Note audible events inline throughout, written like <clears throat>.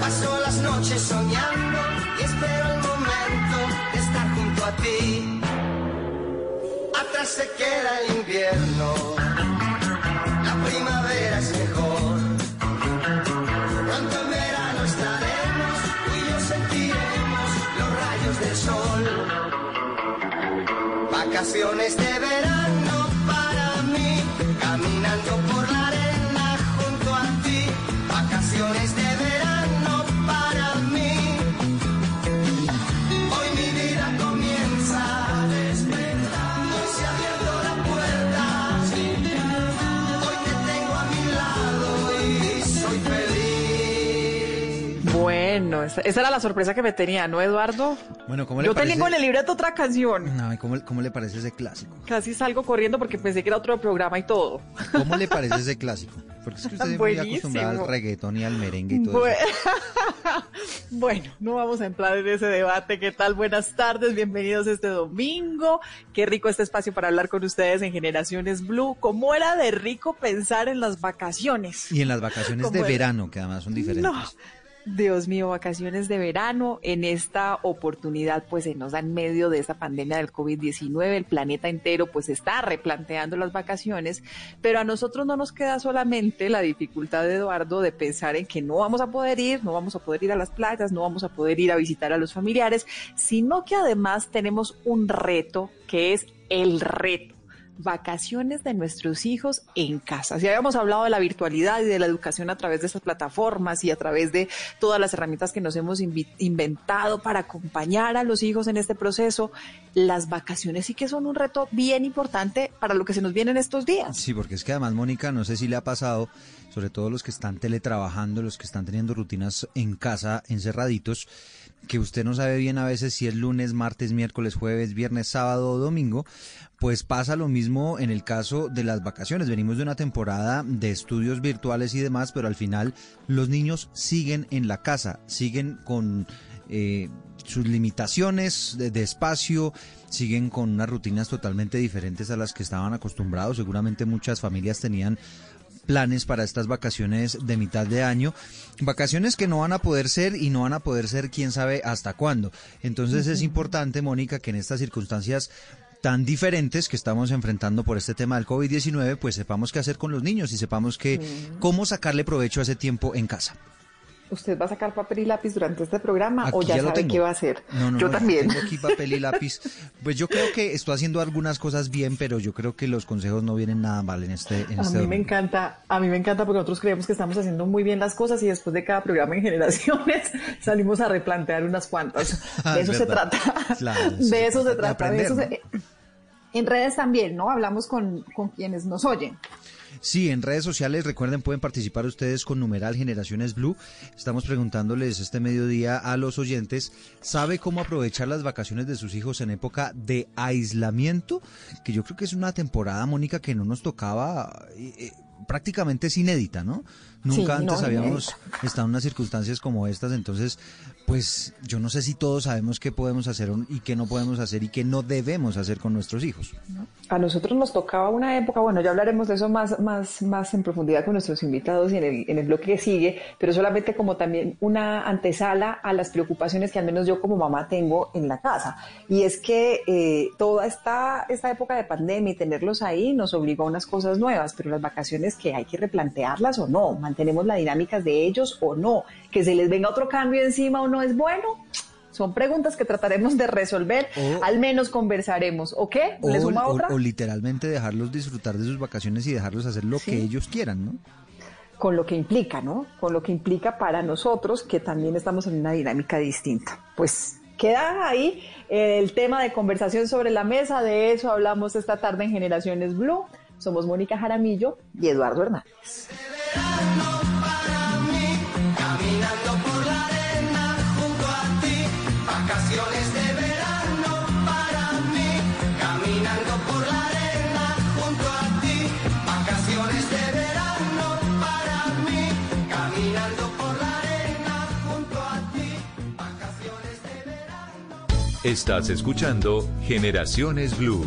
Paso las noches soñando y espero el momento de estar junto a ti. Atrás se queda el invierno, la primavera es mejor. Pronto en verano estaremos, tú y yo sentiremos los rayos del sol. Vacaciones de verano Bueno, esa, esa era la sorpresa que me tenía, ¿no, Eduardo? Bueno, ¿cómo le Yo parece? tengo en el libreto otra canción. Ay, ¿cómo, cómo le parece ese clásico? Casi salgo corriendo porque pensé que era otro programa y todo. ¿Cómo le parece <laughs> ese clásico? Porque es que usted es muy Buenísimo. acostumbrado al reggaetón y al merengue y todo eso. <laughs> bueno, no vamos a entrar en ese debate. ¿Qué tal? Buenas tardes, bienvenidos este domingo. Qué rico este espacio para hablar con ustedes en Generaciones Blue. ¿Cómo era de rico pensar en las vacaciones? Y en las vacaciones ¿Cómo de era? verano, que además son diferentes. No. Dios mío, vacaciones de verano. En esta oportunidad, pues se nos da en medio de esta pandemia del COVID-19. El planeta entero, pues está replanteando las vacaciones. Pero a nosotros no nos queda solamente la dificultad de Eduardo de pensar en que no vamos a poder ir, no vamos a poder ir a las playas, no vamos a poder ir a visitar a los familiares, sino que además tenemos un reto que es el reto vacaciones de nuestros hijos en casa. Si habíamos hablado de la virtualidad y de la educación a través de estas plataformas y a través de todas las herramientas que nos hemos inventado para acompañar a los hijos en este proceso, las vacaciones sí que son un reto bien importante para lo que se nos viene en estos días. Sí, porque es que además, Mónica, no sé si le ha pasado, sobre todo los que están teletrabajando, los que están teniendo rutinas en casa, encerraditos, que usted no sabe bien a veces si es lunes, martes, miércoles, jueves, viernes, sábado o domingo, pues pasa lo mismo en el caso de las vacaciones. Venimos de una temporada de estudios virtuales y demás, pero al final los niños siguen en la casa, siguen con eh, sus limitaciones de, de espacio, siguen con unas rutinas totalmente diferentes a las que estaban acostumbrados. Seguramente muchas familias tenían planes para estas vacaciones de mitad de año, vacaciones que no van a poder ser y no van a poder ser quién sabe hasta cuándo. Entonces es importante, Mónica, que en estas circunstancias tan diferentes que estamos enfrentando por este tema del COVID-19, pues sepamos qué hacer con los niños y sepamos que cómo sacarle provecho a ese tiempo en casa. ¿Usted va a sacar papel y lápiz durante este programa o ya, sabe qué va a hacer? No, no, Yo no, también. Tengo aquí papel y lápiz. Pues yo creo que estoy haciendo algunas cosas bien, pero yo creo que los consejos no vienen nada mal en este, en A este mí me encanta, a mí me encanta porque nosotros creemos que estamos haciendo muy bien las cosas y después de cada programa en generaciones <laughs> salimos a replantear unas cuantas. <laughs> Ah, De es eso se trata. Claro, de eso se trata de eso se- En redes también, ¿no? Hablamos con, con quienes nos oyen. Sí, en redes sociales, recuerden, pueden participar ustedes con numeral Generaciones Blue. Estamos preguntándoles este mediodía a los oyentes, ¿sabe cómo aprovechar las vacaciones de sus hijos en época de aislamiento? Que yo creo que es una temporada, Mónica, que no nos tocaba, eh, eh, prácticamente es inédita, ¿no? Nunca Sí, no, antes habíamos inédita. estado en unas circunstancias como estas, entonces, pues yo no sé si todos sabemos qué podemos hacer y qué no podemos hacer y qué no debemos hacer con nuestros hijos. A nosotros nos tocaba una época, bueno, ya hablaremos de eso más, más, más en profundidad con nuestros invitados y en el, en el bloque que sigue, pero solamente como también una antesala a las preocupaciones que al menos yo como mamá tengo en la casa. Y es que eh, toda esta, esta época de pandemia y tenerlos ahí nos obligó a unas cosas nuevas, pero las vacaciones que hay que replantearlas o no, mantenemos la dinámica de ellos o no, que se les venga otro cambio encima o no es bueno. Son preguntas que trataremos de resolver, O- al menos conversaremos. ¿O qué? ¿Le O, suma otra? o literalmente dejarlos disfrutar de sus vacaciones y dejarlos hacer lo que ellos quieran, ¿no? con lo que implica, ¿no? Con lo que implica para nosotros que también estamos en una dinámica distinta. Pues queda ahí el tema de conversación sobre la mesa, de eso hablamos esta tarde en Generaciones Blue. Somos Mónica Jaramillo y Eduardo Hernández. Estás escuchando Generaciones Blue.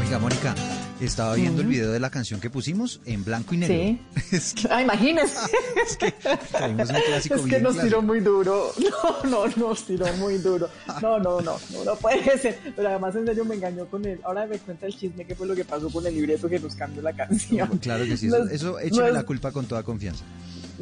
Oiga, Mónica, Mónica, estaba viendo el video de la canción que pusimos en blanco y negro. Sí. <laughs> es que, Ah, imagínese. <laughs> es que traímos un clásico Es que bien nos clásico. tiró muy duro. <laughs> No, no, nos tiró muy duro. No, no, no, no, no puede ser. Pero además en serio me engañó con él. Ahora me cuenta el chisme qué fue lo que pasó con el libreto que nos cambió la canción. Claro que sí, eso, Nos- eso écheme nos- la culpa con toda confianza.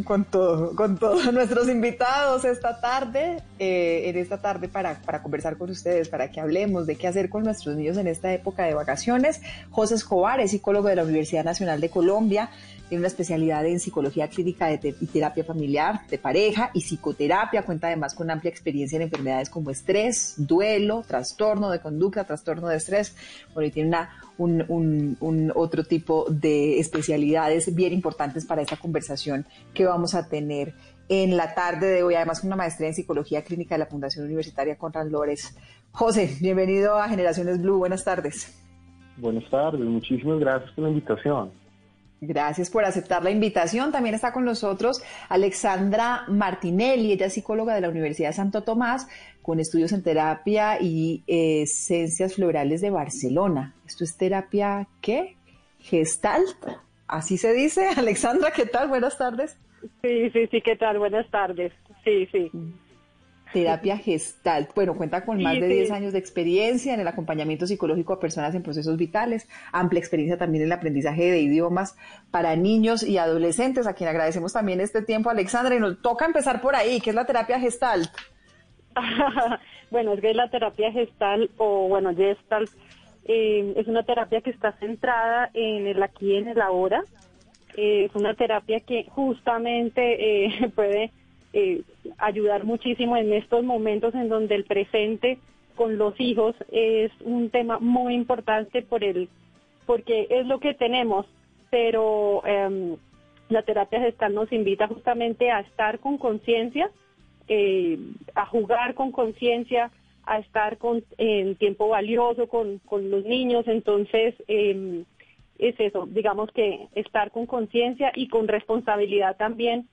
Con todo, con todos <laughs> nuestros invitados esta tarde, eh, en esta tarde para, para conversar con ustedes, para que hablemos de qué hacer con nuestros niños en esta época de vacaciones. José Escobar es psicólogo de la Universidad Nacional de Colombia, tiene una especialidad en psicología clínica de y terapia familiar, de pareja y psicoterapia, cuenta además con amplia experiencia en enfermedades como estrés, duelo, trastorno de conducta, trastorno de estrés, bueno, y tiene una un, un- un otro tipo de especialidades bien importantes para esta conversación que vamos a tener en la tarde de hoy, además con una maestría en psicología clínica de la Fundación Universitaria Conrad Lores. José, bienvenido a Generaciones Blue, buenas tardes. Buenas tardes, muchísimas gracias por la invitación. Gracias por aceptar la invitación. También está con nosotros Alexandra Martinelli, ella es psicóloga de la Universidad de Santo Tomás, con estudios en terapia y eh, ciencias florales de Barcelona. ¿Esto es terapia qué? Gestalt, así se dice. <laughs> Alexandra, ¿qué tal? Buenas tardes. Sí, sí, sí, ¿qué tal? Buenas tardes. Sí, sí. Terapia Gestalt. Bueno, cuenta con más de sí. 10 años de experiencia en el acompañamiento psicológico a personas en procesos vitales, amplia experiencia también en el aprendizaje de idiomas para niños y adolescentes, a quien agradecemos también este tiempo, Alexandra, y nos toca empezar por ahí, que es la terapia Gestalt. <laughs> bueno, es que la terapia gestal o, bueno, gestalt eh, es una terapia que está centrada en el aquí y en el ahora. Eh, es una terapia que justamente eh, <laughs> puede eh, ayudar muchísimo en estos momentos en donde el presente con los hijos es un tema muy importante por el porque es lo que tenemos, pero em, la terapia gestal nos invita justamente a estar con conciencia, eh, a jugar con conciencia, a estar con en tiempo valioso con, con los niños, entonces em, es eso, digamos que estar con conciencia y con responsabilidad también,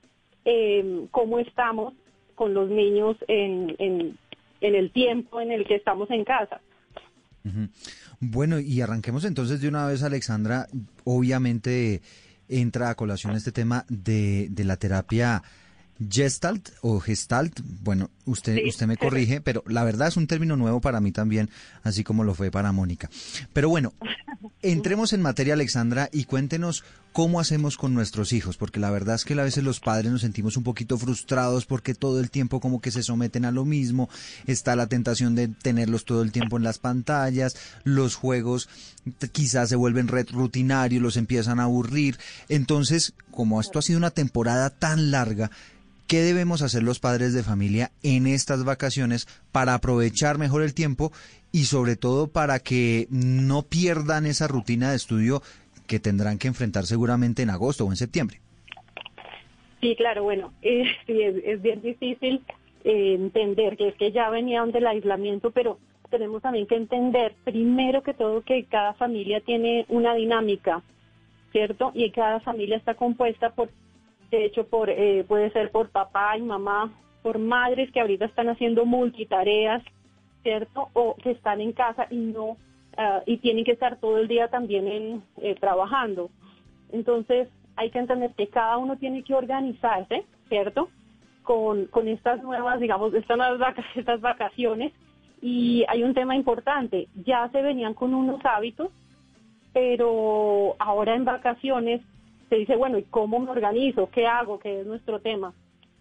em, cómo estamos con los niños en, en, en el tiempo en el que estamos en casa. Bueno, y arranquemos entonces de una vez, Alexandra. Obviamente entra a colación este tema de, de la terapia Gestalt o Gestalt. Bueno, usted, Sí. usted me corrige, pero la verdad es un término nuevo para mí también, así como lo fue para Mónica. Pero bueno, <laughs> entremos en materia, Alexandra, y cuéntenos cómo hacemos con nuestros hijos, porque la verdad es que a veces los padres nos sentimos un poquito frustrados porque todo el tiempo como que se someten a lo mismo, está la tentación de tenerlos todo el tiempo en las pantallas, los juegos quizás se vuelven rutinarios, los empiezan a aburrir. Entonces, como esto ha sido una temporada tan larga, ¿qué debemos hacer los padres de familia en estas vacaciones para aprovechar mejor el tiempo y sobre todo para que no pierdan esa rutina de estudio que tendrán que enfrentar seguramente en agosto o en septiembre? Sí, claro, bueno, <laughs> eh, es, bien difícil eh, entender que es que ya venían del aislamiento, pero tenemos también que entender, primero que todo, que cada familia tiene una dinámica, ¿cierto? Y cada familia está compuesta por, hecho, por eh, puede ser por papá y mamá, por madres que ahorita están haciendo multitareas, ¿cierto? O que están en casa y no, ah, y tienen que estar todo el día también en, eh, trabajando. Entonces, hay que entender que cada uno tiene que organizarse, ¿cierto? Con, con estas nuevas, digamos, estas nuevas vaca- <laughs> estas vacaciones. Y hay un tema importante, ya se venían con unos hábitos, pero ahora en vacaciones se dice, bueno, ¿y cómo me organizo? ¿Qué hago? ¿Qué es nuestro tema?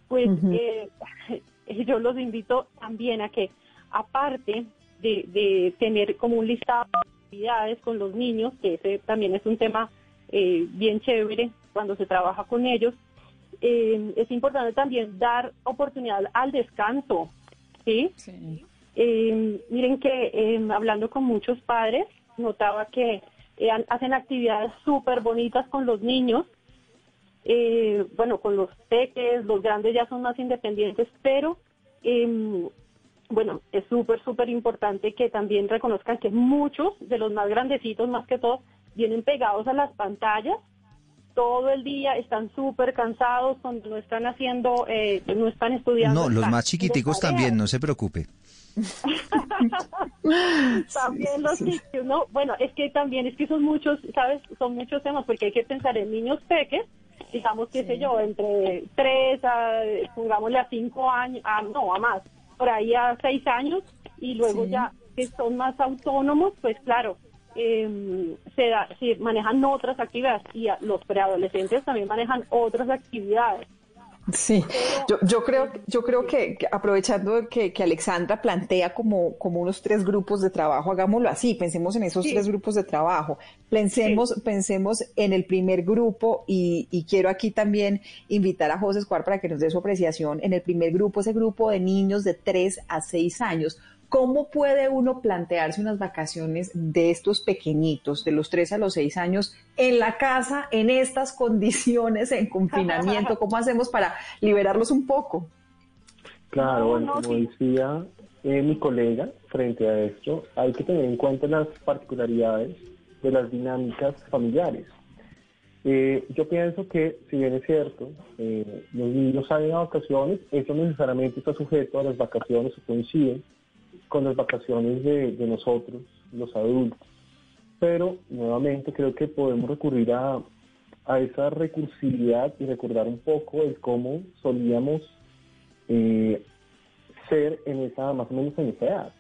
Pues eh, <laughs> yo los invito también a que, aparte de, de tener como un listado de actividades con los niños, que ese también es un tema eh, bien chévere cuando se trabaja con ellos, eh, es importante también dar oportunidad al descanso, ¿sí? Eh, miren que eh, hablando con muchos padres, notaba que eh, hacen actividades súper bonitas con los niños. Eh, bueno, con los peques, los grandes ya son más independientes, pero em, bueno, es súper, súper importante que también reconozcan que muchos de los más grandecitos, más que todo, vienen pegados a las pantallas todo el día, están súper cansados cuando no están haciendo, eh, no están estudiando. No, los más chiquiticos también, no se preocupe. <laughs> También los niños, ¿no? Bueno, es que también es que son muchos, ¿sabes? Son muchos temas porque hay que pensar en niños peques, digamos, qué sé yo, entre 3 a, pongámosle a 5 años, a, no, a más, por ahí a 6 años, y luego Sí. ya que son más autónomos, pues claro, eh, se da, sí, manejan otras actividades y a- los preadolescentes también manejan otras actividades. Sí, yo, yo creo, yo creo que, que aprovechando que, que Alexandra plantea como, como unos tres grupos de trabajo, hagámoslo así, pensemos en esos Sí. tres grupos de trabajo, pensemos, pensemos en el primer grupo y, y quiero aquí también invitar a José Escuar para que nos dé su apreciación en el primer grupo, ese grupo de niños de 3 a 6 años. ¿Cómo puede uno plantearse unas vacaciones de estos pequeñitos, de los 3 a los 6 años, en la casa, en estas condiciones, en confinamiento? ¿Cómo hacemos para liberarlos un poco? Claro, No, bueno, no, como sí. decía eh, mi colega frente a esto, hay que tener en cuenta las particularidades de las dinámicas familiares. Eh, yo pienso que, si bien es cierto, eh, los niños salen a vacaciones, eso no necesariamente está sujeto a las vacaciones o coinciden con las vacaciones de, de nosotros, los adultos. Pero, nuevamente, creo que podemos recurrir a, a esa recursividad y recordar un poco el cómo solíamos eh, ser en esa, más o menos en esa edad.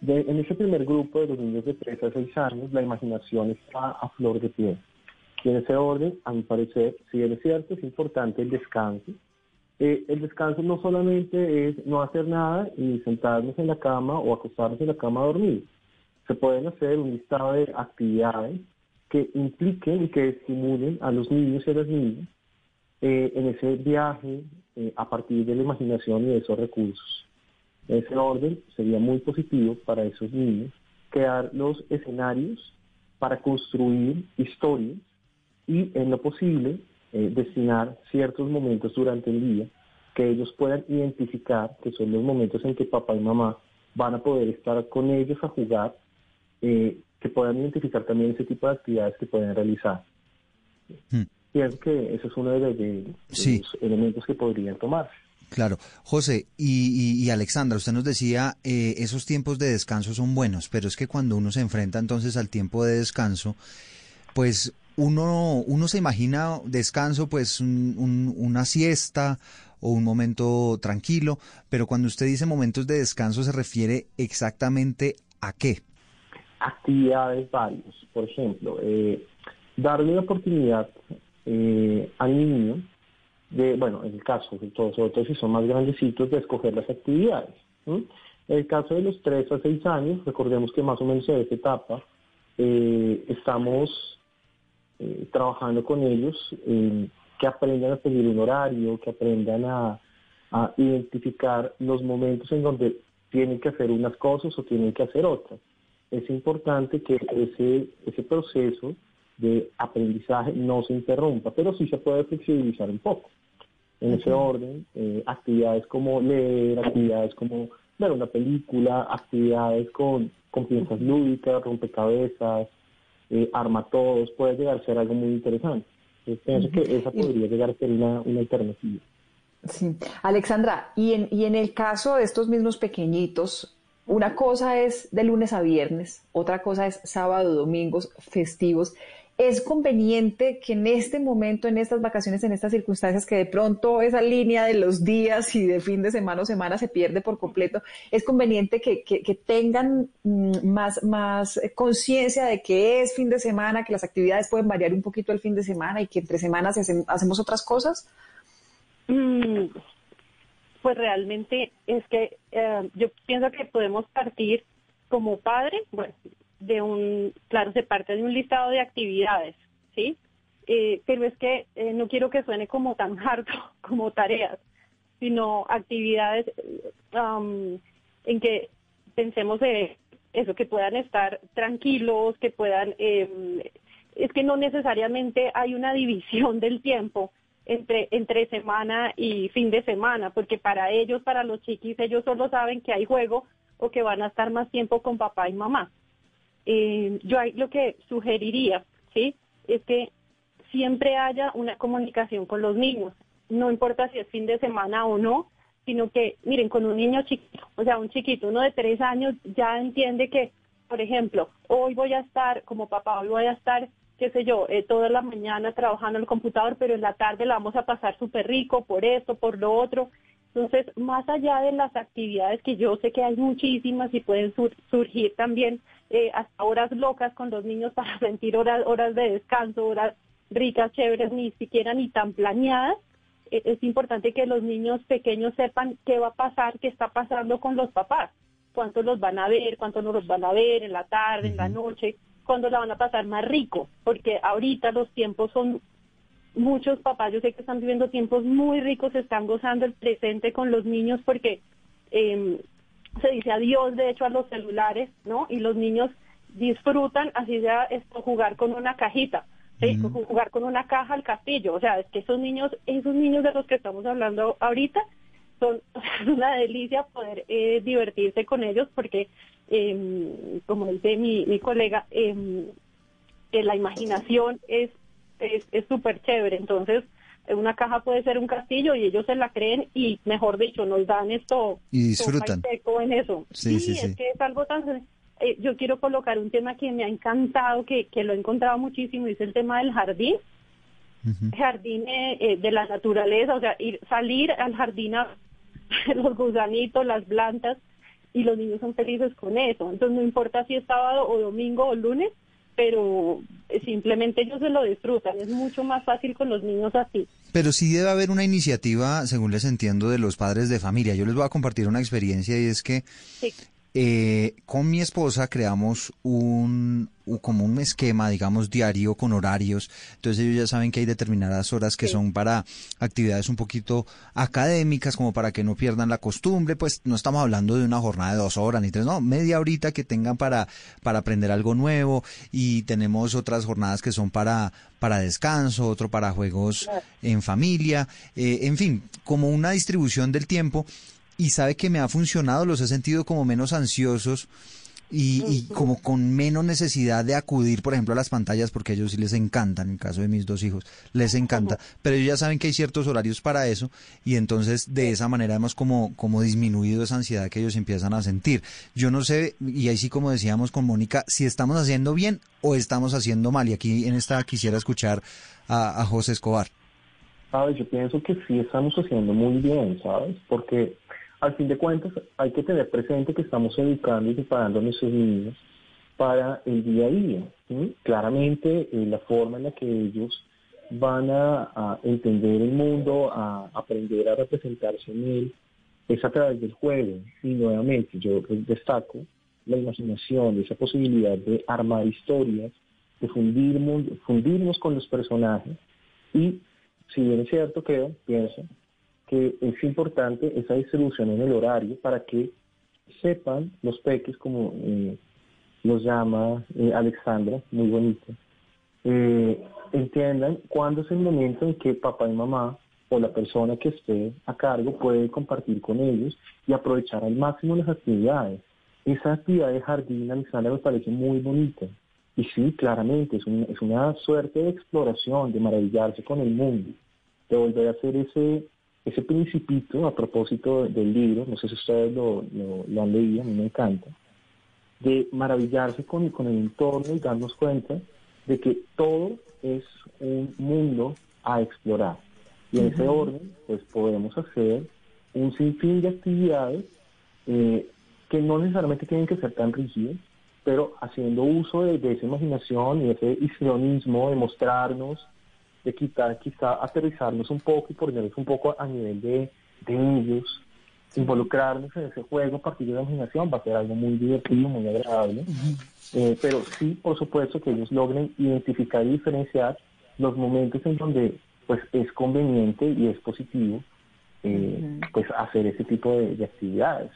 De- en ese primer grupo de los niños de 3 a 6 años, la imaginación está a flor de piel. Y en ese orden, a mi parecer, si bien es cierto, es importante el descanso. Eh, el descanso no solamente es no hacer nada y sentarnos en la cama o acostarnos en la cama a dormir. Se pueden hacer un listado de actividades que impliquen y que estimulen a los niños y a las niñas eh, en ese viaje eh, a partir de la imaginación y de esos recursos. Ese orden sería muy positivo para esos niños crear los escenarios para construir historias y en lo posible eh, destinar ciertos momentos durante el día que ellos puedan identificar que son los momentos en que papá y mamá van a poder estar con ellos a jugar, eh, que puedan identificar también ese tipo de actividades que pueden realizar. Hmm. Pienso que eso es uno de los, de- de Sí. los elementos que podrían tomarse. Claro. José y, y- y Alexandra, usted nos decía, eh, esos tiempos de descanso son buenos, pero es que cuando uno se enfrenta entonces al tiempo de descanso, pues uno, uno se imagina descanso, pues un- un- una siesta o un momento tranquilo, pero cuando usted dice momentos de descanso se refiere exactamente a qué. actividades varias. Por ejemplo, eh, darle la oportunidad eh, al niño de, bueno, en el caso, de todos, sobre todo si son más grandecitos, de escoger las actividades. En el caso de los 3 a 6 años, recordemos que más o menos en esa etapa eh, estamos eh, trabajando con ellos, eh, que aprendan a seguir un horario, que aprendan a, a identificar los momentos en donde tienen que hacer unas cosas o tienen que hacer otras. Es importante que ese, ese proceso de aprendizaje no se interrumpa, pero sí se puede flexibilizar un poco. En ese orden, eh, actividades como leer, actividades como ver una película, actividades con, con piezas lúdicas, rompecabezas, eh, arma todos, puede llegar a ser algo muy interesante. Entonces, pienso que esa podría llegar a ser una, una alternativa. Sí. Alexandra, y en, y en el caso de estos mismos pequeñitos, una cosa es de lunes a viernes, otra cosa es sábado, domingos, festivos. ¿Es conveniente que en este momento, en estas vacaciones, en estas circunstancias, que de pronto esa línea de los días y de fin de semana o semana se pierde por completo, es conveniente que, que- que tengan mm, más, más eh, conciencia de que es fin de semana, que las actividades pueden variar un poquito el fin de semana y que entre semanas hacemos otras cosas? Mm, Pues realmente es que eh, yo pienso que podemos partir como padre, bueno, de un, claro, se parte de un listado de actividades, ¿sí? Eh, pero es que eh, no quiero que suene como tan harto <laughs> como tareas, sino actividades um, en que pensemos de eso, que puedan estar tranquilos, que puedan, eh, es que no necesariamente hay una división del tiempo entre, entre semana y fin de semana, porque para ellos, para los chiquis, ellos solo saben que hay juego o que van a estar más tiempo con papá y mamá. Eh, yo lo que sugeriría, ¿sí? Es que siempre haya una comunicación con los niños. No importa si es fin de semana o no, sino que, miren, con un niño chiquito, o sea, un chiquito, uno de tres años, ya entiende que, por ejemplo, hoy voy a estar, como papá, hoy voy a estar, qué sé yo, eh, toda la mañana trabajando en el computador, pero en la tarde la vamos a pasar súper rico por esto, por lo otro. Entonces, más allá de las actividades que yo sé que hay muchísimas y pueden surgir también eh, hasta horas locas con los niños <laughs> para sentir horas, horas de descanso, horas ricas, chéveres, ni siquiera ni tan planeadas, e, es importante que los niños pequeños sepan qué va a pasar, qué está pasando con los papás, cuántos los van a ver, cuántos no los van a ver en la tarde, en la noche, cuándo la van a pasar más rico, porque ahorita los tiempos son muchos papás, yo sé que están viviendo tiempos muy ricos, están gozando el presente con los niños porque eh, se dice adiós de hecho a los celulares, ¿no? Y los niños disfrutan, así sea esto, jugar con una cajita, jugar con una caja al castillo, o sea, es que esos niños, esos niños de los que estamos hablando ahorita, son <laughs> una delicia poder eh, divertirse con ellos porque, eh, como dice mi, mi colega, eh, la imaginación es es súper chévere. Entonces, una caja puede ser un castillo y ellos se la creen y, mejor dicho, nos dan esto. Y disfrutan. en eso. Sí, es que es algo tan... Eh, yo quiero colocar un tema que me ha encantado, que, que lo he encontrado muchísimo, y es el tema del jardín. Jardín eh, eh, de la naturaleza, o sea, ir, salir al jardín a <laughs> los gusanitos, las plantas, y los niños son felices con eso. Entonces, no importa si es sábado o domingo o lunes, pero simplemente ellos se lo disfrutan. Es mucho más fácil con los niños así. Pero sí debe haber una iniciativa, según les entiendo, de los padres de familia. Yo les voy a compartir una experiencia y es que eh, con mi esposa creamos un, como un esquema, digamos, diario con horarios. Entonces ellos ya saben que hay determinadas horas que son para actividades un poquito académicas, como para que no pierdan la costumbre. Pues no estamos hablando de una jornada de dos horas ni tres, no, media horita que tengan para, para aprender algo nuevo. Y tenemos otras jornadas que son para, para descanso, otro para juegos en familia. Eh, en fin, como una distribución del tiempo y sabe que me ha funcionado, los he sentido como menos ansiosos y, como con menos necesidad de acudir, por ejemplo, a las pantallas, porque a ellos sí les encantan, en el caso de mis dos hijos, les encanta, pero ellos ya saben que hay ciertos horarios para eso y entonces de esa manera hemos como, como disminuido esa ansiedad que ellos empiezan a sentir. Yo no sé, y ahí sí como decíamos con Mónica, si estamos haciendo bien o estamos haciendo mal, y aquí en esta quisiera escuchar a, a José Escobar. Sabes, yo pienso que sí estamos haciendo muy bien, ¿sabes? Porque al fin de cuentas, hay que tener presente que estamos educando y preparando a nuestros niños para el día a día. Claramente, eh, la forma en la que ellos van a, entender el mundo, a aprender a representarse en él, es a través del juego. Y nuevamente, yo destaco la imaginación, esa posibilidad de armar historias, de fundirnos, fundirnos con los personajes. Y si bien es cierto, creo, pienso, que es importante esa distribución en el horario para que sepan los peques, como eh, los llama eh, Alexandra, muy bonito, eh, entiendan cuándo es el momento en que papá y mamá o la persona que esté a cargo puede compartir con ellos y aprovechar al máximo las actividades. Esa actividad de jardín, Alexandra, me parece muy bonita. Y sí, claramente, es, es una suerte de exploración, de maravillarse con el mundo, de volver a hacer ese ese principito, a propósito del libro, no sé si ustedes lo, han leído, a mí me encanta, de maravillarse con, con el entorno y darnos cuenta de que todo es un mundo a explorar. Y en ese orden, pues podemos hacer un sinfín de actividades eh, que no necesariamente tienen que ser tan rígidas, pero haciendo uso de, esa imaginación y ese histrionismo de mostrarnos de quitar, quizá aterrizarnos un poco y ponernos un poco a nivel de, ellos, involucrarnos en ese juego a partir de la imaginación va a ser algo muy divertido, muy agradable. Eh, pero sí, por supuesto, que ellos logren identificar y diferenciar los momentos en donde pues es conveniente y es positivo eh, pues hacer ese tipo de, actividades.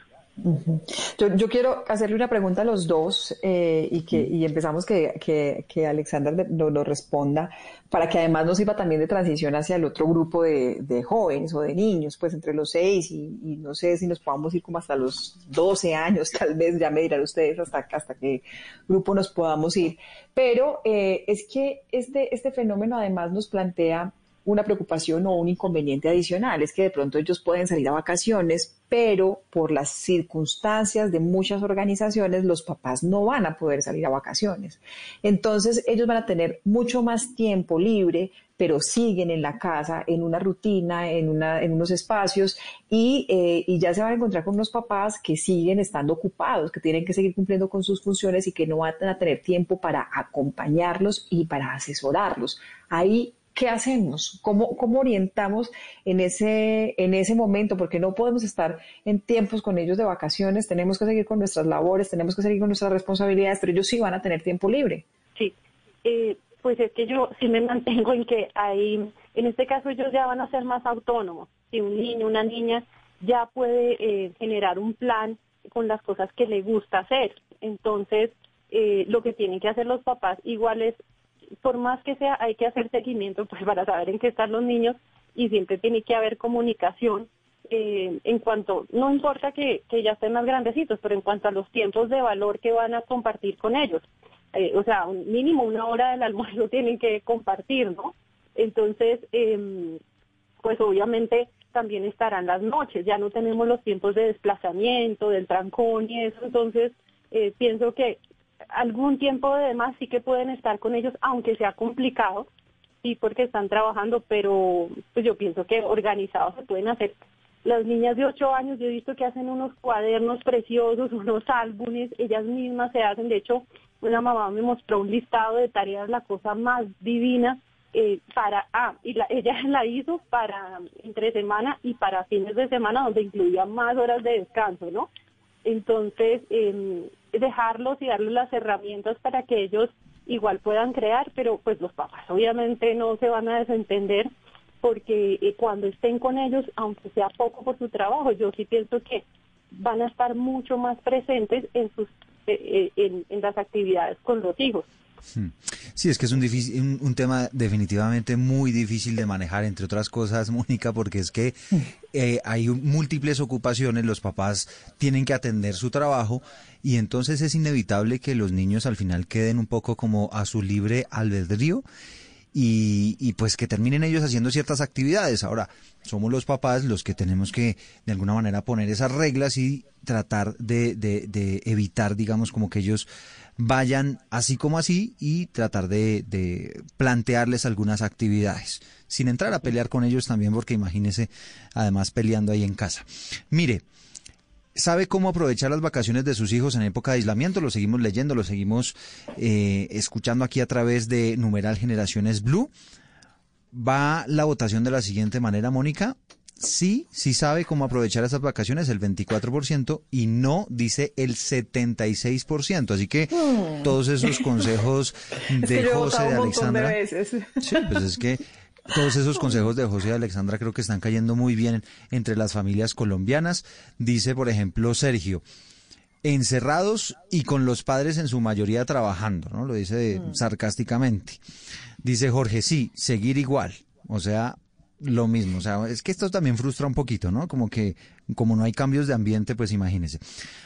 Yo, yo, quiero hacerle una pregunta a los dos eh, y que y empezamos que, que, que Alexander nos responda para que además nos sirva también de transición hacia el otro grupo de, de jóvenes o de niños, pues entre los seis y, y, no sé si nos podamos ir como hasta los 12 años, <laughs> tal vez, ya me dirán ustedes hasta, hasta qué grupo nos podamos ir. Pero eh, es que este, este fenómeno además nos plantea una preocupación o un inconveniente adicional, es que de pronto ellos pueden salir a vacaciones, pero por las circunstancias de muchas organizaciones los papás no van a poder salir a vacaciones. Entonces ellos van a tener mucho más tiempo libre, pero siguen en la casa, en una rutina, en, una, en unos espacios y, eh, y ya se van a encontrar con unos papás que siguen estando ocupados, que tienen que seguir cumpliendo con sus funciones y que no van a tener tiempo para acompañarlos y para asesorarlos. Ahí ¿qué hacemos? ¿Cómo, ¿Cómo, orientamos en ese, en ese momento? Porque no podemos estar en tiempos con ellos de vacaciones, tenemos que seguir con nuestras labores, tenemos que seguir con nuestras responsabilidades, pero ellos sí van a tener tiempo libre. Sí, eh, pues es que yo sí me mantengo en que hay, en este caso ellos ya van a ser más autónomos. Si un niño, una niña ya puede eh, generar un plan con las cosas que le gusta hacer. Entonces, eh, lo que tienen que hacer los papás igual es por más que sea, hay que hacer seguimiento pues para saber en qué están los niños y siempre tiene que haber comunicación eh, en cuanto, no importa que, que ya estén más grandecitos, pero en cuanto a los tiempos de valor que van a compartir con ellos. Eh, o sea, un mínimo una hora del <laughs> almuerzo tienen que compartir, ¿no? Entonces, eh, pues obviamente también estarán las noches, ya no tenemos los tiempos de desplazamiento, del trancón y eso, entonces eh, pienso que algún tiempo de demás sí que pueden estar con ellos, aunque sea complicado, sí, porque están trabajando, pero pues yo pienso que organizados se pueden hacer. Las niñas de 8 años, yo he visto que hacen unos cuadernos preciosos, <laughs> unos álbumes, ellas mismas se hacen, de hecho, una mamá me mostró un listado de tareas, la cosa más divina, eh, para, ah, y la, ella <laughs> la hizo para entre semana y para fines de semana, donde incluía más horas de descanso, ¿no? Entonces, eh, dejarlos y darles las herramientas para que ellos igual puedan crear, pero pues los papás obviamente no se van a desentender porque eh, cuando estén con ellos, aunque sea poco por su trabajo, yo sí pienso que van a estar mucho más presentes en sus eh, eh, en las actividades con los hijos. Hmm. Sí, es que es un, difícil, un, tema definitivamente muy difícil de manejar, entre otras cosas, <laughs> Mónica, porque es que eh, hay múltiples ocupaciones, los papás tienen que atender su trabajo y entonces es inevitable que los niños al final queden un poco como a su libre albedrío. Y, y, pues que terminen ellos haciendo ciertas actividades. Ahora, somos los papás los que tenemos que de alguna manera poner esas reglas y tratar de, de, de evitar, digamos, como que ellos vayan así como así y tratar de, plantearles algunas actividades, sin entrar a pelear con ellos también, porque imagínese además peleando ahí en casa. Mire, ¿sabe cómo aprovechar las vacaciones de sus hijos en época de aislamiento? Lo seguimos leyendo, lo seguimos eh, escuchando aquí a través de numeral Generaciones Blue. Va la votación de la siguiente manera, Mónica sí, sí sabe cómo aprovechar esas vacaciones, el 24%, y no dice el 76%. Así que hmm. todos esos consejos <laughs> de José de Alexandra. Sí, pues es que todos esos consejos de José de Alexandra creo que están cayendo muy bien entre las familias colombianas. Dice, por ejemplo, Sergio, encerrados y con los padres en su mayoría trabajando, ¿no? Lo dice hmm. sarcásticamente. Dice Jorge, sí, seguir igual. O sea, lo mismo. O sea, es que esto también frustra un poquito, ¿no? Como que, como no hay cambios de ambiente, pues imagínese.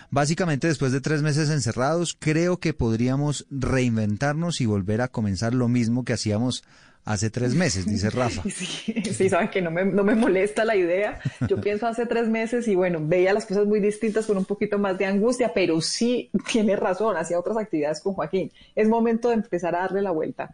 Básicamente, después de tres meses encerrados, creo que podríamos reinventarnos y volver a comenzar lo mismo que hacíamos hace tres meses, dice <laughs> Rafa. Sí, sí saben que no me, no me molesta la idea. Yo <laughs> pienso hace tres meses y bueno, veía las cosas muy distintas con un poquito más de angustia, pero sí tiene razón, hacía otras actividades con Joaquín. Es momento de empezar a darle la vuelta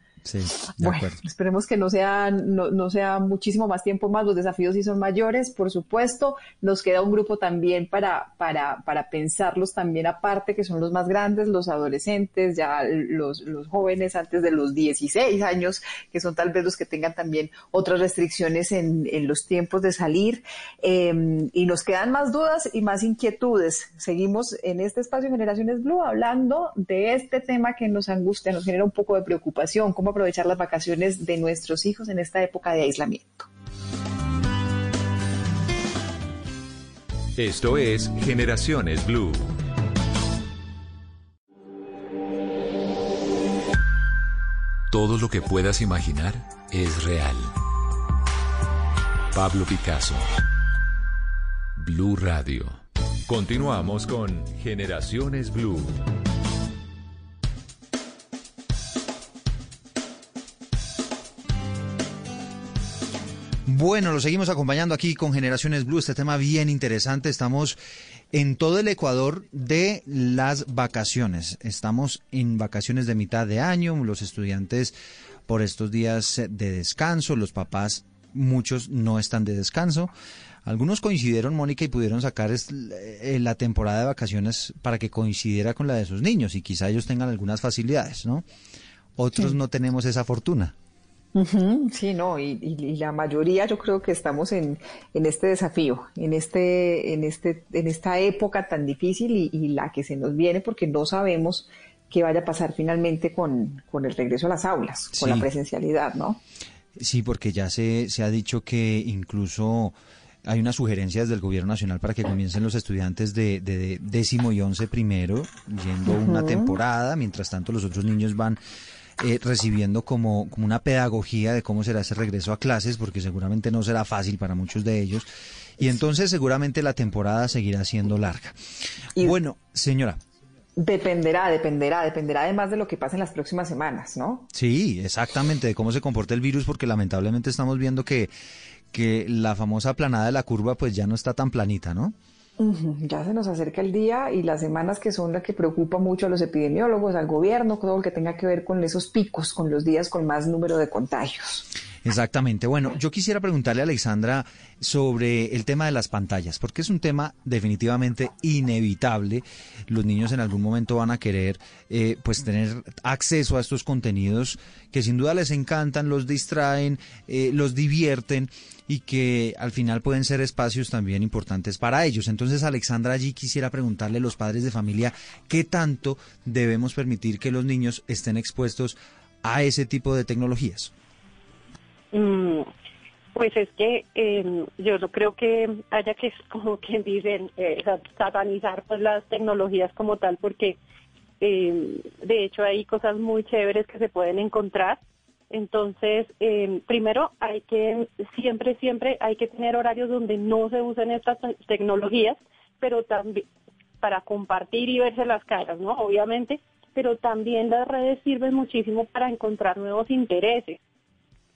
bueno, esperemos que no sea, no, sea muchísimo más tiempo más. Los desafíos sí son mayores, por supuesto. Nos queda un grupo también para, para, para pensarlos también aparte, que son los más grandes, los adolescentes, ya los, los jóvenes antes de los 16 años, que son tal vez los que tengan también otras restricciones en, en los tiempos de salir. Em, y nos quedan más dudas y más inquietudes. Seguimos en este espacio Generaciones Blue hablando de este tema que nos angustia, nos genera un poco de preocupación. ¿Cómo aprovechar las vacaciones de nuestros hijos en esta época de aislamiento. Esto es Generaciones Blue. Todo lo que puedas imaginar es real. Pablo Picasso. Blue Radio. Continuamos con Generaciones Blue. Bueno, lo seguimos acompañando aquí con Generaciones Blue, este tema bien interesante. Estamos en todo el Ecuador de las vacaciones. Estamos en vacaciones de mitad de año, los estudiantes por estos días de descanso, los papás, muchos no están de descanso. Algunos coincidieron, Mónica, y pudieron sacar eh, la temporada de vacaciones para que coincidiera con la de sus niños y quizá ellos tengan algunas facilidades, ¿no? Otros no tenemos esa fortuna. Sí, no, y, la mayoría yo creo que estamos en, este desafío, en este, en este, en esta época tan difícil y, la que se nos viene porque no sabemos qué vaya a pasar finalmente con, el regreso a las aulas, con la presencialidad, ¿no? Sí, porque ya se, se ha dicho que incluso hay una sugerencia desde el gobierno nacional para que comiencen los estudiantes de, de décimo y once primero, yendo una temporada, mientras tanto los otros niños van eh, recibiendo como, como una pedagogía de cómo será ese regreso a clases, porque seguramente no será fácil para muchos de ellos. Y entonces seguramente la temporada seguirá siendo larga. Y bueno, señora. Dependerá, dependerá, dependerá además de lo que pase en las próximas semanas, ¿no? Sí, exactamente, de cómo se comporta el virus, porque lamentablemente estamos viendo que, que la famosa planada de la curva pues ya no está tan planita, ¿no? Ya se nos acerca el día y las semanas que son las que preocupa mucho a los epidemiólogos, al gobierno, todo lo que tenga que ver con esos picos, con los días con más número de contagios. Exactamente. Bueno, yo quisiera preguntarle a Alexandra sobre el tema de las pantallas, porque es un tema definitivamente inevitable. Los niños en algún momento van a querer eh, pues tener acceso a estos contenidos que sin duda les encantan, los distraen, eh, los divierten y que al final pueden ser espacios también importantes para ellos. Entonces, Alexandra, allí quisiera preguntarle a los padres de familia qué tanto debemos permitir que los niños estén expuestos a ese tipo de tecnologías. Mm, pues es que eh, yo no creo que haya que, <laughs> como quien dicen, eh, satanizar pues las tecnologías como tal, porque eh, de hecho hay cosas muy chéveres que se pueden encontrar. Entonces, eh, primero hay que, siempre, siempre hay que tener horarios donde no se usen estas tecnologías, pero también para compartir y verse las caras, ¿no? Obviamente, pero también las redes sirven muchísimo para encontrar nuevos intereses.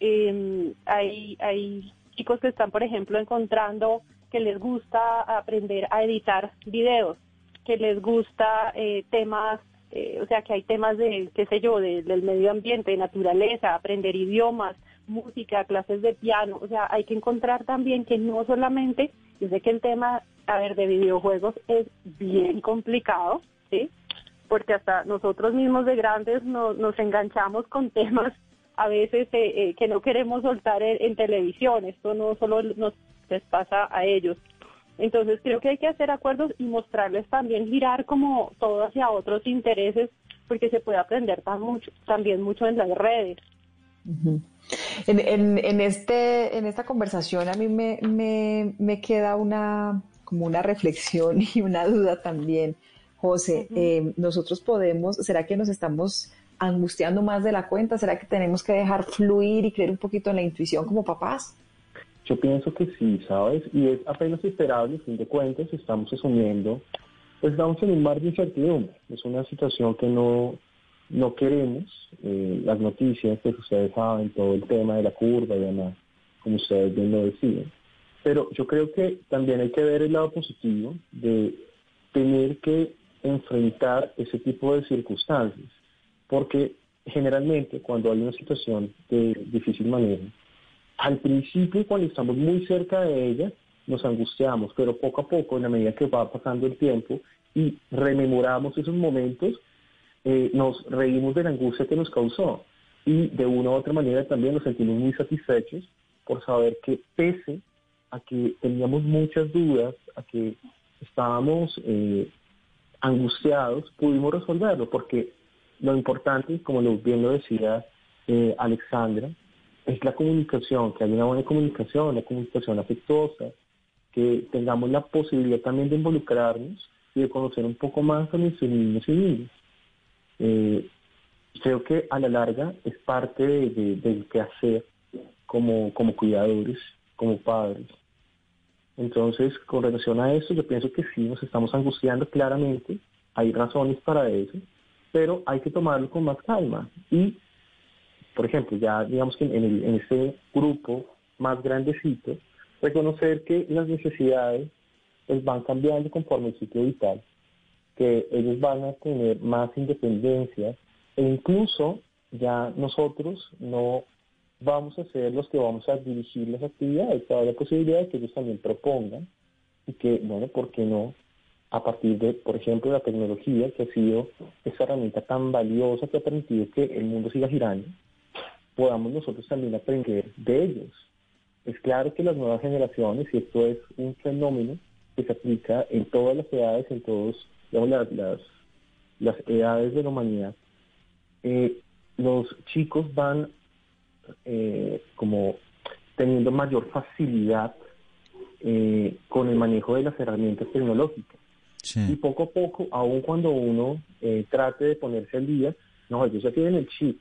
Eh, hay, hay chicos que están, por ejemplo, encontrando que les gusta aprender a editar videos, que les gusta eh, temas, eh, o sea, que hay temas de, qué sé yo, del medio ambiente, de naturaleza, aprender idiomas, música, clases de piano, o sea, hay que encontrar también que no solamente, yo sé que el tema, a ver, de videojuegos es bien complicado, ¿sí? Porque hasta nosotros mismos de grandes nos enganchamos con temas a veces eh, eh, que no queremos soltar en, televisión. Esto no solo nos les pasa a ellos. Entonces creo que hay que hacer acuerdos y mostrarles también girar como todo hacia otros intereses porque se puede aprender tan mucho, también mucho en las redes. en, en, en, este, en esta conversación a mí me, me, me, queda una, como una reflexión <laughs> y una duda también, José. Eh, nosotros podemos, ¿será que nos estamos angustiando más de la cuenta? ¿Será que tenemos que dejar fluir y creer un poquito en la intuición como papás? Yo pienso que sí, ¿sabes? Y es apenas esperable, fin de cuentas, estamos asumiendo, pues estamos en un mar de incertidumbre. Es una situación que no, no queremos. Eh, las noticias, pues ustedes saben, todo el tema de la curva y demás, como ustedes bien lo decían. Pero yo creo que también hay que ver el lado positivo de tener que enfrentar ese tipo de circunstancias porque generalmente cuando hay una situación de difícil manejo, al principio cuando estamos muy cerca de ella, nos angustiamos, pero poco a poco, en la medida que va pasando el tiempo y rememoramos esos momentos, eh, nos reímos de la angustia que nos causó. Y de una u otra manera también nos sentimos muy satisfechos por saber que pese a que teníamos muchas dudas, a que estábamos eh, angustiados, pudimos resolverlo porque lo importante, como bien lo decía eh, Alexandra, es la comunicación, que haya una buena comunicación, una comunicación afectuosa, que tengamos la posibilidad también de involucrarnos y de conocer un poco más a nuestros niños y niñas. Eh, creo que a la larga es parte de, del quehacer como, como cuidadores, como padres. Entonces, con relación a eso, yo pienso que sí nos estamos angustiando claramente, hay razones para eso, pero hay que tomarlo con más calma. Y, por ejemplo, ya digamos que en, el, en este grupo más grandecito, reconocer que las necesidades pues, van cambiando conforme el ciclo vital, que ellos van a tener más independencia e incluso ya nosotros no vamos a ser los que vamos a dirigir las actividades. Hay la posibilidad de que ellos también propongan y que, bueno, ¿por qué no? A partir de, por ejemplo, la tecnología, que ha sido esa herramienta tan valiosa que ha permitido que el mundo siga girando, podamos nosotros también aprender de ellos. Es claro que las nuevas generaciones, y esto es un fenómeno que se aplica en todas las edades, en todos las, las, las edades de la humanidad, eh, los chicos van eh, como teniendo mayor facilidad eh, con el manejo de las herramientas tecnológicas. Y poco a poco, aun cuando uno eh, trate de ponerse al día, no, ellos ya tienen el chip.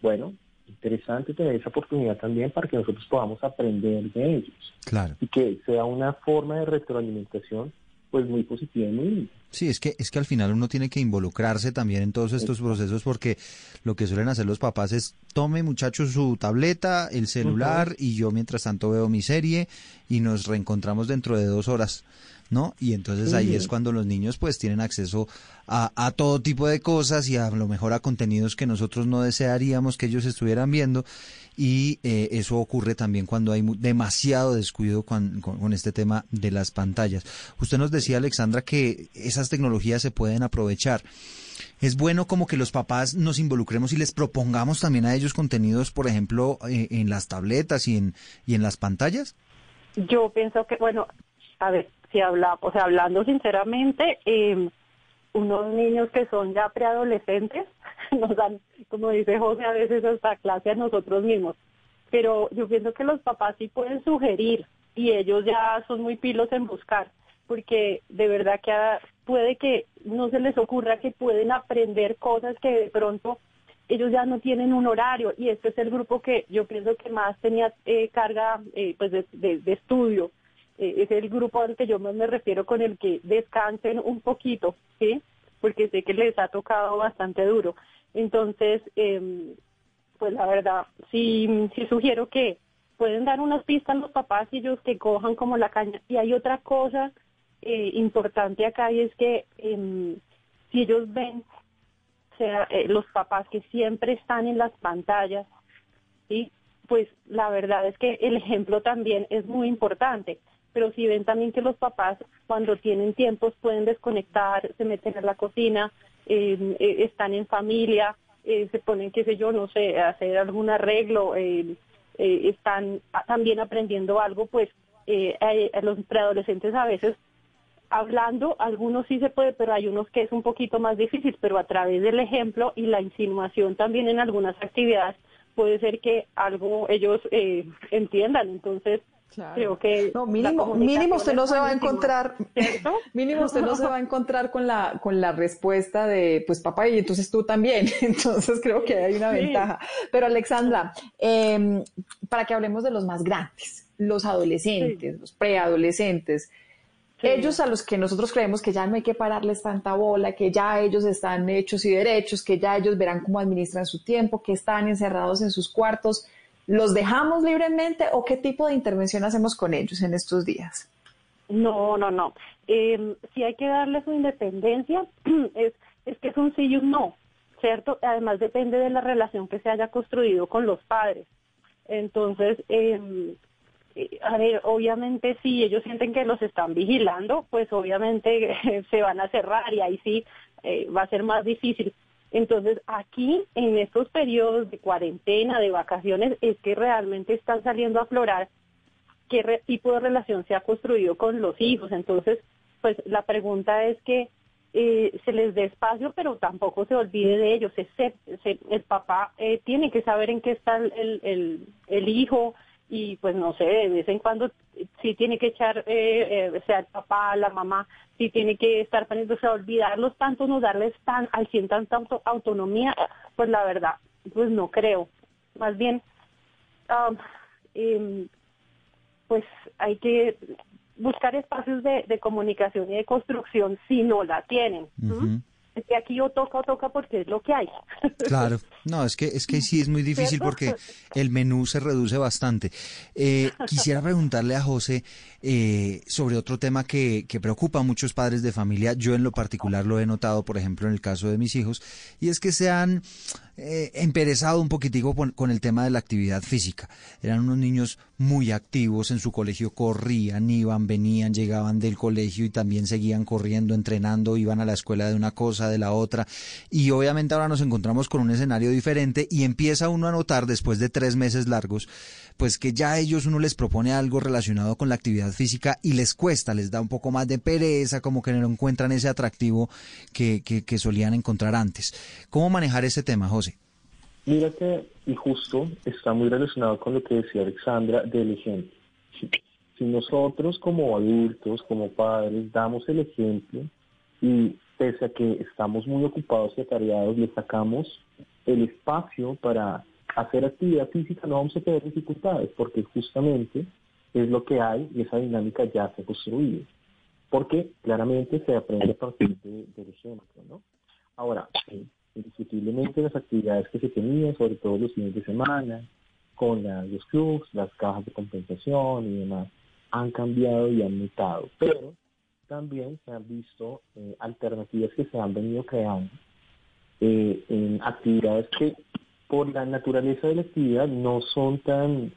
Bueno, interesante tener esa oportunidad también para que nosotros podamos aprender de ellos. Claro. Y que sea una forma de retroalimentación pues muy positiva y muy Sí, es que, es que al final uno tiene que involucrarse también en todos estos procesos porque lo que suelen hacer los papás es tome muchachos su tableta, el celular y yo mientras tanto veo mi serie y nos reencontramos dentro de dos horas. ¿No? Y entonces ahí es cuando los niños pues tienen acceso a, a, todo tipo de cosas y a lo mejor a contenidos que nosotros no desearíamos que ellos estuvieran viendo y eh, eso ocurre también cuando hay demasiado descuido con, con, este tema de las pantallas. Usted nos decía, Alexandra, que esas tecnologías se pueden aprovechar. Es bueno como que los papás nos involucremos y les propongamos también a ellos contenidos, por ejemplo, eh, en las tabletas y en, y en las pantallas. Yo pienso que, bueno, a ver, si habla, o sea, hablando sinceramente, eh, unos niños que son ya preadolescentes <laughs> nos dan, como dice José, a veces hasta clase a nosotros mismos. Pero yo pienso que los papás sí pueden sugerir y ellos ya son muy pilos en buscar, porque de verdad que puede que no se les ocurra que pueden aprender cosas que de pronto ellos ya no tienen un horario y este es el grupo que yo pienso que más tenía eh, carga eh, pues de, estudio es el grupo al que yo me refiero con el que descansen un poquito, ¿sí? Porque sé que les ha tocado bastante duro. Entonces, eh, pues la verdad, sí, sí sugiero que pueden dar unas pistas a los papás y ellos que cojan como la caña. Y hay otra cosa eh, importante acá y es que eh, si ellos ven, o sea, eh, los papás que siempre están en las pantallas, ¿sí? pues la verdad es que el ejemplo también es muy importante pero si ven también que los papás cuando tienen tiempos pueden desconectar, se meten en la cocina, eh, eh, están en familia, eh, se ponen, qué sé yo, no sé, hacer algún arreglo, están también aprendiendo algo, pues a los preadolescentes a veces hablando, algunos sí se puede, pero hay unos que es un poquito más difícil, pero a través del ejemplo y la insinuación también en algunas actividades puede ser que algo ellos entiendan. Entonces, Creo que no, mínimo, mínimo usted no se va a encontrar, <laughs> mínimo usted no se va a encontrar con la, con la respuesta de, pues papá, y entonces tú también. <laughs> Entonces creo que hay una ventaja. Pero Alexandra, eh, para que hablemos de los más grandes, los adolescentes, los preadolescentes, ellos a los que nosotros creemos que ya no hay que pararles tanta bola, que ya ellos están hechos y derechos, que ya ellos verán cómo administran su tiempo, que están encerrados en sus cuartos ¿Los dejamos libremente o qué tipo de intervención hacemos con ellos en estos días? No, no, no. Eh, si hay que darle su independencia, <clears throat> es, es que es un sí y un no, ¿cierto? Además depende de la relación que se haya construido con los padres. Entonces, em, eh, a ver, obviamente si ellos sienten que los están vigilando, pues obviamente <laughs> se van a cerrar y ahí sí eh, va a ser más difícil. Entonces, aquí, en estos periodos de cuarentena, de vacaciones, es que realmente están saliendo a aflorar qué tipo de relación se ha construido con los hijos. Entonces, pues la pregunta es que eh, se les dé espacio, pero tampoco se olvide de ellos. el papá eh, tiene que saber en qué está el, el hijo y pues no sé, de vez en cuando sí tiene que echar, eh, eh, sea el papá, la mamá, sí tiene que estar poniéndose a olvidarlos tanto, no darles tan al 100 tanta autonomía, pues la verdad, pues no creo. Más bien, um, pues hay que buscar espacios de, comunicación y de construcción si no la tienen es que aquí o toca o toca porque es lo que hay. <laughs> Claro, no, es que, es que sí es muy difícil porque el menú se reduce bastante. Eh, <laughs> quisiera preguntarle a José eh, sobre otro tema que, que preocupa a muchos padres de familia. Yo en lo particular lo he notado, por ejemplo, en el caso de mis hijos, y es que se han eh, emperezado un poquitico con, el tema de la actividad física. Eran unos niños muy activos en su colegio, corrían, iban, venían, llegaban del colegio y también seguían corriendo, entrenando, iban a la escuela de una cosa, de la otra. Y obviamente ahora nos encontramos con un escenario diferente y empieza uno a notar después de tres meses largos, pues que ya ellos uno les propone algo relacionado con la actividad física y les cuesta, les da un poco más de pereza, como que no encuentran ese atractivo que, que, que solían encontrar antes. ¿Cómo manejar ese tema, José? Mira que, y justo está muy relacionado con lo que decía Alexandra del ejemplo. Si, nosotros como adultos, como padres, damos el ejemplo y pese a que estamos muy ocupados y atareados, le sacamos el espacio para hacer actividad física, no vamos a tener dificultades, porque justamente es lo que hay y esa dinámica ya se ha construido. Porque claramente se aprende a partir del ejemplo, ¿no? Ahora, indiscutiblemente las actividades que se tenían, sobre todo los fines de semana, con los clubs, las cajas de compensación y demás, han cambiado y han mutado. Pero también se han visto eh, alternativas que se han venido creando eh, en actividades que por la naturaleza de la actividad no son tan,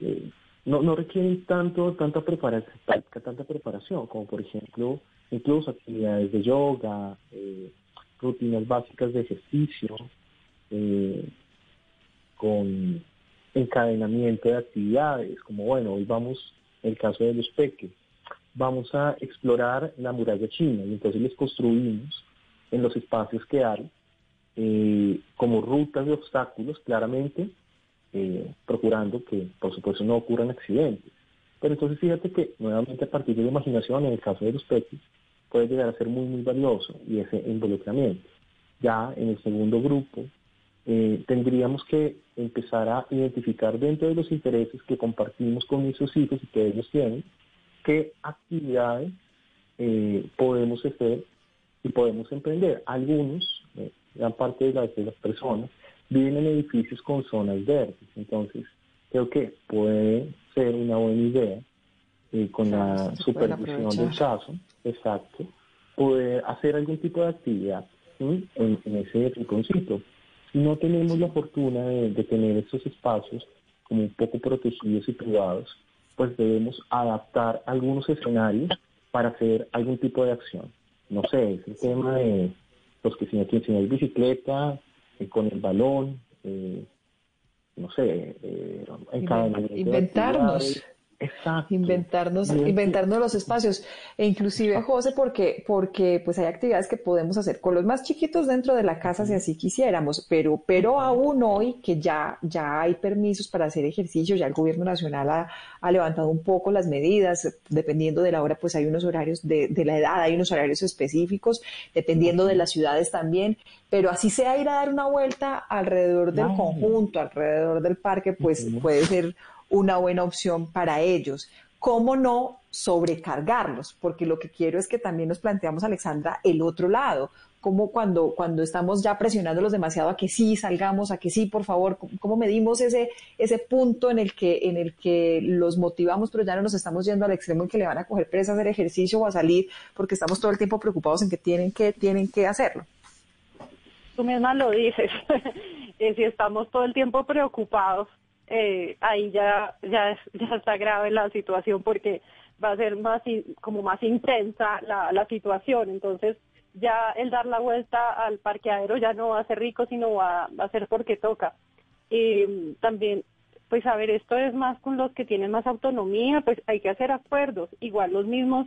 eh, no, no requieren tanto, tanta preparación, tanta preparación, como por ejemplo, incluso actividades de yoga, eh, rutinas básicas de ejercicio, eh, con encadenamiento de actividades, como bueno, hoy vamos, el caso de los peques, vamos a explorar la muralla china y entonces les construimos en los espacios que hay eh, como rutas de obstáculos, claramente, eh, procurando que por supuesto no ocurran accidentes. Pero entonces fíjate que nuevamente a partir de la imaginación, en el caso de los peques, puede llegar a ser muy, muy valioso y ese involucramiento. Ya en el segundo grupo, eh, tendríamos que empezar a identificar dentro de los intereses que compartimos con nuestros hijos y que ellos tienen, qué actividades eh, podemos hacer y podemos emprender. Algunos, eh, gran parte de las, de las personas, viven en edificios con zonas verdes, entonces creo que puede ser una buena idea con la supervisión del caso, exacto, poder hacer algún tipo de actividad en, ese rinconcito. Si no tenemos la fortuna de, tener estos espacios como un poco protegidos y privados, pues debemos adaptar algunos escenarios para hacer algún tipo de acción. No sé, es el tema de los que tienen bicicleta, eh, con el balón, eh, no sé, eh, Inventarnos. Inventarnos, inventarnos los espacios. E inclusive, José, porque, porque pues hay actividades que podemos hacer con los más chiquitos dentro de la casa si así quisiéramos, pero, pero aún hoy que ya, ya hay permisos para hacer ejercicio, ya el gobierno nacional ha, ha levantado un poco las medidas, dependiendo de la hora, pues hay unos horarios de, de la edad, hay unos horarios específicos, dependiendo de las ciudades también, pero así sea ir a dar una vuelta alrededor del conjunto, alrededor del parque, pues puede ser una buena opción para ellos. ¿Cómo no sobrecargarlos? Porque lo que quiero es que también nos planteamos, Alexandra, el otro lado. Como cuando, cuando estamos ya presionándolos demasiado a que sí salgamos, a que sí, por favor, cómo medimos ese, ese punto en el, que, en el que los motivamos, pero ya no nos estamos yendo al extremo en que le van a coger presa a hacer ejercicio o a salir, porque estamos todo el tiempo preocupados en que tienen que, tienen que hacerlo. Tú misma lo dices, <laughs> si estamos todo el tiempo preocupados, eh, ahí ya, ya, <laughs> ya está grave la situación porque va a ser más como más intensa la, la situación. Entonces ya el dar la vuelta al parqueadero ya no va a ser rico, sino va, va a ser porque toca. Y también, pues a ver, esto es más con los que tienen más autonomía, pues hay que hacer acuerdos. Igual los mismos,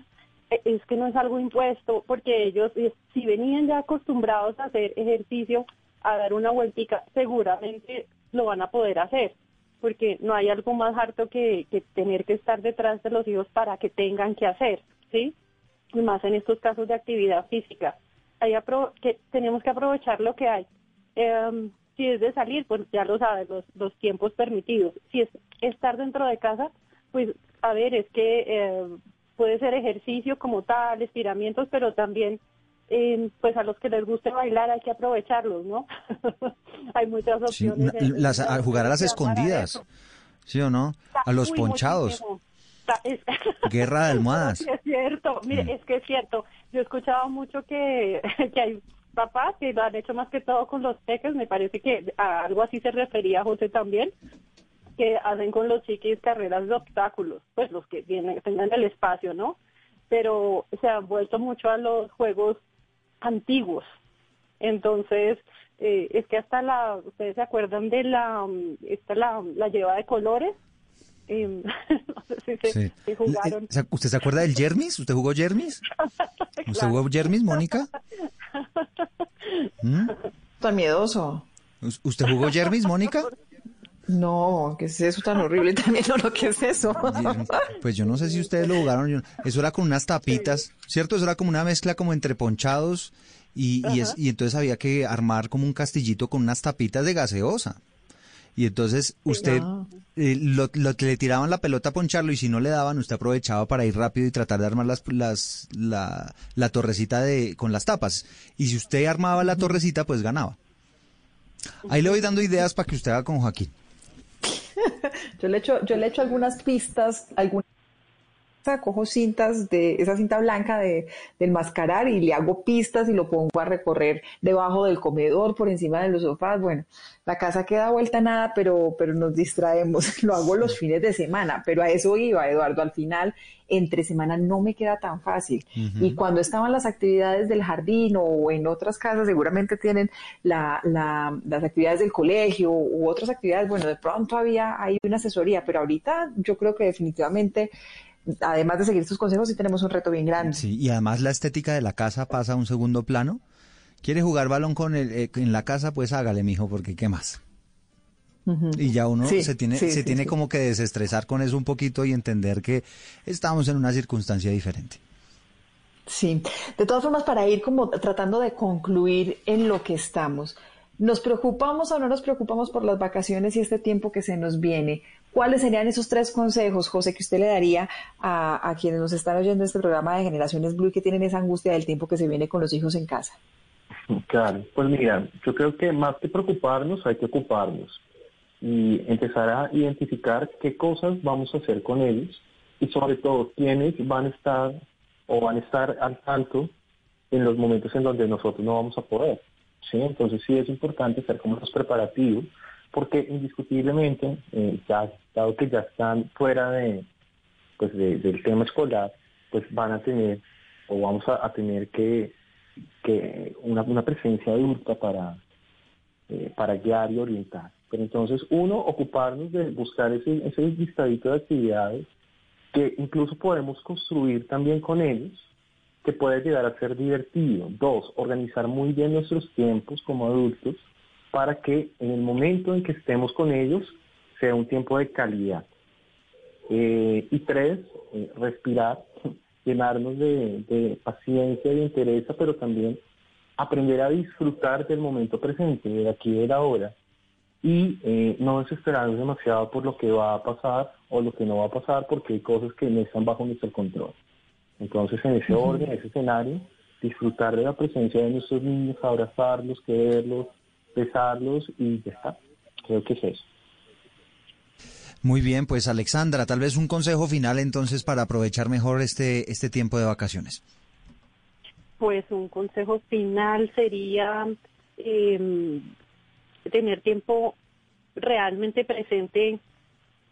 eh, es que no es algo impuesto, porque ellos, eh, si venían ya acostumbrados a hacer ejercicio, a dar una vueltica, seguramente lo van a poder hacer porque no hay algo más harto que, tener que estar detrás de los hijos para que tengan que hacer, ¿sí? Y más en estos casos de actividad física. Hay que tenemos que aprovechar lo que hay. Em, si es de salir, pues ya lo sabes, los, los tiempos permitidos. Si es estar dentro de casa, pues a ver, es que eh, puede ser ejercicio como tal, estiramientos, pero también eh, pues a los que les guste bailar hay que aprovecharlos, ¿no? <laughs> hay muchas opciones. las, a jugar a las escondidas, ¿sí o no? A los ponchados. <laughs> Guerra de almohadas. es cierto, mire, mm. es que es cierto. Yo he escuchado mucho que, <laughs> que hay papás que lo han hecho más que todo con los peques, me parece que a algo así se refería José también, que hacen con los chiquis carreras de obstáculos, pues los que tienen, tengan el espacio, ¿no? Pero se han vuelto mucho a los juegos antiguos. Entonces, eh, es que hasta la, ustedes se acuerdan de la, esta la, la lleva de colores, em, <laughs> no sé si se, jugaron. ¿Usted se acuerda del Jermis? ¿Usted jugó Jermis? <laughs> ¿Usted jugó Jermis, Mónica? ¿Mm? Tan miedoso. ¿Usted jugó Jermis, Mónica? <laughs> No, ¿qué es eso tan horrible <laughs> también? No, no, ¿qué es eso? Pues yo no sé si ustedes lo jugaron. Eso era con unas tapitas, ¿cierto? Eso era como una mezcla como entre ponchados y, y, entonces había que armar como un castillito con unas tapitas de gaseosa. Y entonces usted eh, lo, le tiraban la pelota a poncharlo y si no le daban, usted aprovechaba para ir rápido y tratar de armar las, las, la, la torrecita de, con las tapas. Y si usted armaba la torrecita, pues ganaba. Ahí le voy dando ideas para que usted haga con Joaquín. <laughs> yo le echo, yo le echo algunas pistas, algunas cojo cintas de esa cinta blanca de, del mascarar y le hago pistas y lo pongo a recorrer debajo del comedor, por encima de los sofás. Bueno, la casa queda vuelta nada, pero, pero nos distraemos. <laughs> Lo hago los fines de semana, pero a eso iba, Eduardo. Al final, entre semana no me queda tan fácil. Y cuando estaban las actividades del jardín o en otras casas, seguramente tienen la, la, las actividades del colegio u otras actividades. Bueno, de pronto había hay una asesoría, pero ahorita yo creo que definitivamente además de seguir estos consejos, sí tenemos un reto bien grande. Sí, y además la estética de la casa pasa a un segundo plano. ¿Quiere jugar balón con el, eh, en la casa? Pues hágale, mijo, porque ¿qué más? Y ya uno se tiene, se tiene como que desestresar con eso un poquito y entender que estamos en una circunstancia diferente. Sí, de todas formas, para ir como tratando de concluir en lo que estamos, ¿nos preocupamos o no nos preocupamos por las vacaciones y este tiempo que se nos viene? ¿Cuáles serían esos tres consejos, José, que usted le daría a, quienes nos están oyendo este programa de Generaciones Blue y que tienen esa angustia del tiempo que se viene con los hijos en casa? Claro, pues mira, yo creo que más que preocuparnos hay que ocuparnos y empezar a identificar qué cosas vamos a hacer con ellos y sobre todo quiénes van a estar o van a estar al tanto en los momentos en donde nosotros no vamos a poder. ¿sí? Entonces sí es importante hacer como los preparativos porque indiscutiblemente, eh, ya, dado que ya están fuera de, pues del tema escolar, pues van a tener o vamos a, tener que, que una, una presencia adulta para, eh, para guiar y orientar. Pero entonces, uno, ocuparnos de buscar ese, ese listadito de actividades que incluso podemos construir también con ellos, que puede llegar a ser divertido. Dos, organizar muy bien nuestros tiempos como adultos para que en el momento en que estemos con ellos sea un tiempo de calidad. Eh, y tres, eh, respirar, <laughs> llenarnos de, paciencia y de interés, pero también aprender a disfrutar del momento presente, de aquí y de la hora, y eh, no desesperarnos demasiado por lo que va a pasar o lo que no va a pasar, porque hay cosas que no están bajo nuestro control. Entonces, en ese orden, en ese escenario, disfrutar de la presencia de nuestros niños, abrazarlos, quererlos, pesarlos y ya está. Creo que es eso. Muy bien, pues Alexandra, tal vez un consejo final entonces para aprovechar mejor este, este tiempo de vacaciones. Pues un consejo final sería em, tener tiempo realmente presente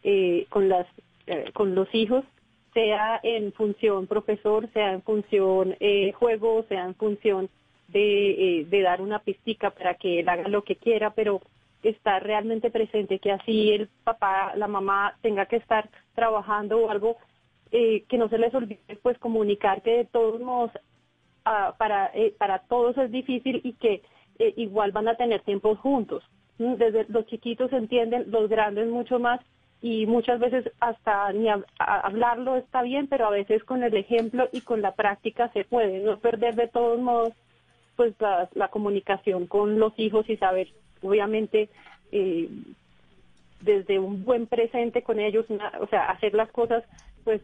eh, con las eh, con los hijos, sea en función profesor, sea en función eh, juego, sea en función de, eh, de dar una pistica para que él haga lo que quiera, pero estar realmente presente, que así el papá, la mamá tenga que estar trabajando o algo, eh, que no se les olvide pues comunicar que de todos modos ah, para, eh, para todos es difícil y que igual van a tener tiempos juntos. Mm, Desde los chiquitos entienden, los grandes mucho más y muchas veces hasta ni hablarlo está bien, pero a veces con el ejemplo y con la práctica se puede, no perder de todos modos pues la, la comunicación con los hijos y saber, obviamente, eh, desde un buen presente con ellos, una- o sea, hacer las cosas pues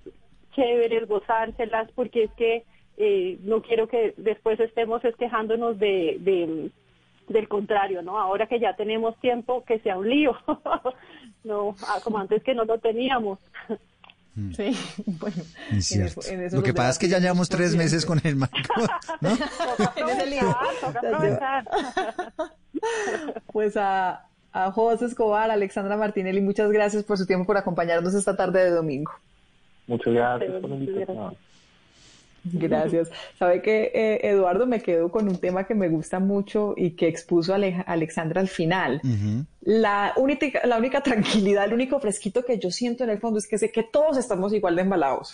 chéveres, gozárselas, porque es que eh, no quiero que después estemos es quejándonos de, de- del contrario, ¿no? Ahora que ya tenemos tiempo, que sea un lío, <laughs> no ah, como antes que no lo teníamos. Sí, <laughs> bueno. Es en cierto. eso- en eso Lo que pasa es que ya llevamos tres meses con el marco, ¿no? <laughs> <laughs> En. Pues a, a José Escobar, Alexandra Martinelli, muchas gracias por su tiempo, por acompañarnos esta tarde de domingo. Muchas gracias por la invitación. Gracias. Sabe que eh, Eduardo me quedo con un tema que me gusta mucho y que expuso Ale- Alexandra al final. La única, la única tranquilidad, el único fresquito que yo siento en el fondo es que sé que todos estamos igual de embalados.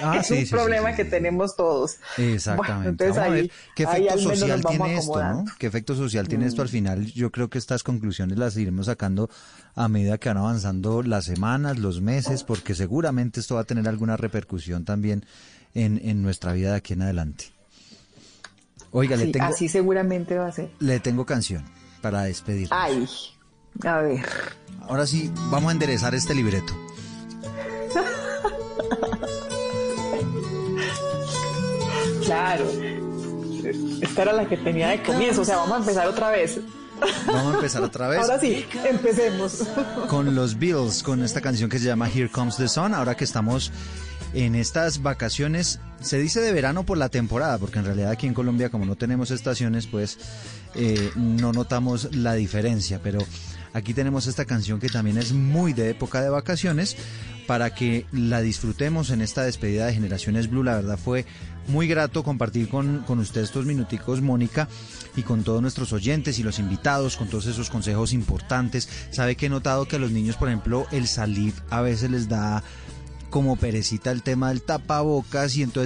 Ah, <laughs> es sí, un sí, problema sí, que tenemos todos. Exactamente. Bueno, entonces vamos a ver qué efecto social tiene esto, ¿no? ¿Qué efecto social tiene esto al final? Yo creo que estas conclusiones las iremos sacando a medida que van avanzando las semanas, los meses, porque seguramente esto va a tener alguna repercusión también en, en nuestra vida de aquí en adelante. Oiga, le tengo, así seguramente va a ser. le tengo canción para despedir. Ay, a ver. Ahora sí, vamos a enderezar este libreto. Claro. Esta era la que tenía de comienzo, o sea, vamos a empezar otra vez. Vamos a empezar otra vez. Ahora sí, empecemos. con los Bills, con esta canción que se llama Here Comes the Sun, ahora que estamos en estas vacaciones, se dice de verano por la temporada, porque en realidad aquí en Colombia como no tenemos estaciones, pues eh, no notamos la diferencia, pero aquí tenemos esta canción que también es muy de época de vacaciones, para que la disfrutemos en esta despedida de Generaciones Blue, la verdad fue muy grato compartir con, con usted estos minuticos, Mónica, y con todos nuestros oyentes y los invitados, con todos esos consejos importantes. Sabe que he notado que a los niños, por ejemplo, el salir a veces les da como perecita el tema del tapabocas y entonces